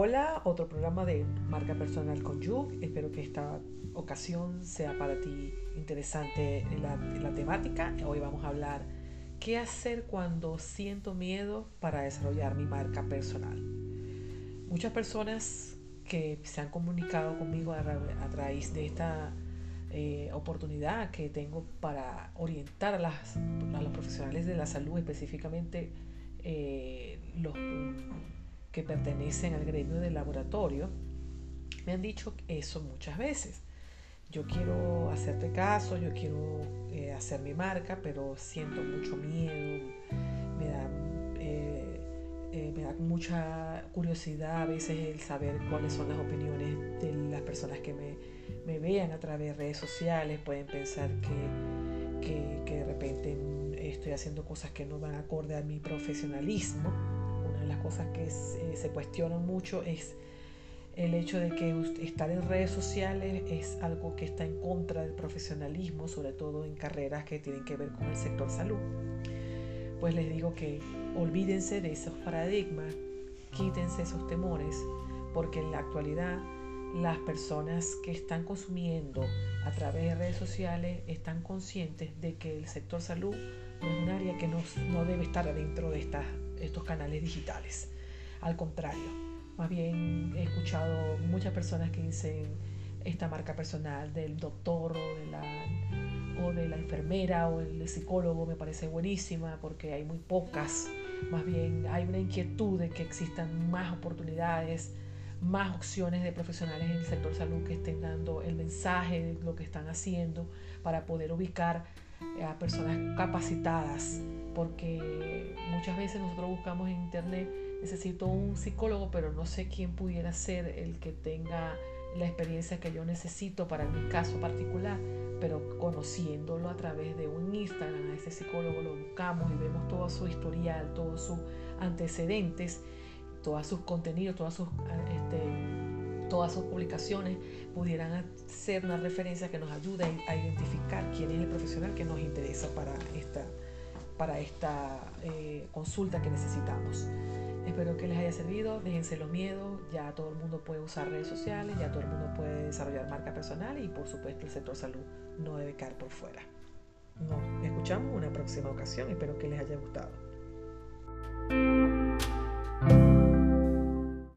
Hola, otro programa de marca personal con Yuk. Espero que esta ocasión sea para ti interesante la, la temática. Hoy vamos a hablar qué hacer cuando siento miedo para desarrollar mi marca personal. Muchas personas que se han comunicado conmigo a, a raíz de esta eh, oportunidad que tengo para orientar a, los profesionales de la salud, específicamente eh, los que pertenecen al gremio del laboratorio, me han dicho eso muchas veces. Yo quiero hacerte caso, yo quiero eh, hacer mi marca, pero siento mucho miedo, me da, eh, eh, me da mucha curiosidad a veces el saber cuáles son las opiniones de las personas que me, me vean a través de redes sociales, pueden pensar que, que, que de repente estoy haciendo cosas que no van acorde a mi profesionalismo las cosas que eh, se, cuestionan mucho es el hecho de que estar en redes sociales es algo que está en contra del profesionalismo, sobre todo en carreras que tienen que ver con el sector salud. Pues les digo que olvídense de esos paradigmas, quítense esos temores, porque en la actualidad las personas que están consumiendo a través de redes sociales están conscientes de que el sector salud no es un área que no, no debe estar dentro de estas estos canales digitales. Al contrario, más bien he escuchado muchas personas que dicen esta marca personal del doctor o de la, o de la enfermera o el psicólogo me parece buenísima porque hay muy pocas. Más bien hay una inquietud de que existan más oportunidades, más opciones de profesionales en el sector salud que estén dando el mensaje de lo que están haciendo para poder ubicar a personas capacitadas porque muchas veces nosotros buscamos en internet, necesito un psicólogo, pero no sé quién pudiera ser el que tenga la experiencia que yo necesito para mi caso particular, pero conociéndolo a través de un Instagram, a ese psicólogo lo buscamos y vemos todo su historial, todos sus antecedentes, todos sus contenidos, todas sus, este, todas sus publicaciones pudieran ser una referencia que nos ayude a identificar quién es el profesional que nos interesa para esta para esta eh, consulta que necesitamos. Espero que les haya servido, déjense los miedos, ya todo el mundo puede usar redes sociales, ya todo el mundo puede desarrollar marca personal y por supuesto el sector salud no debe caer por fuera. Nos escuchamos una próxima ocasión, espero que les haya gustado.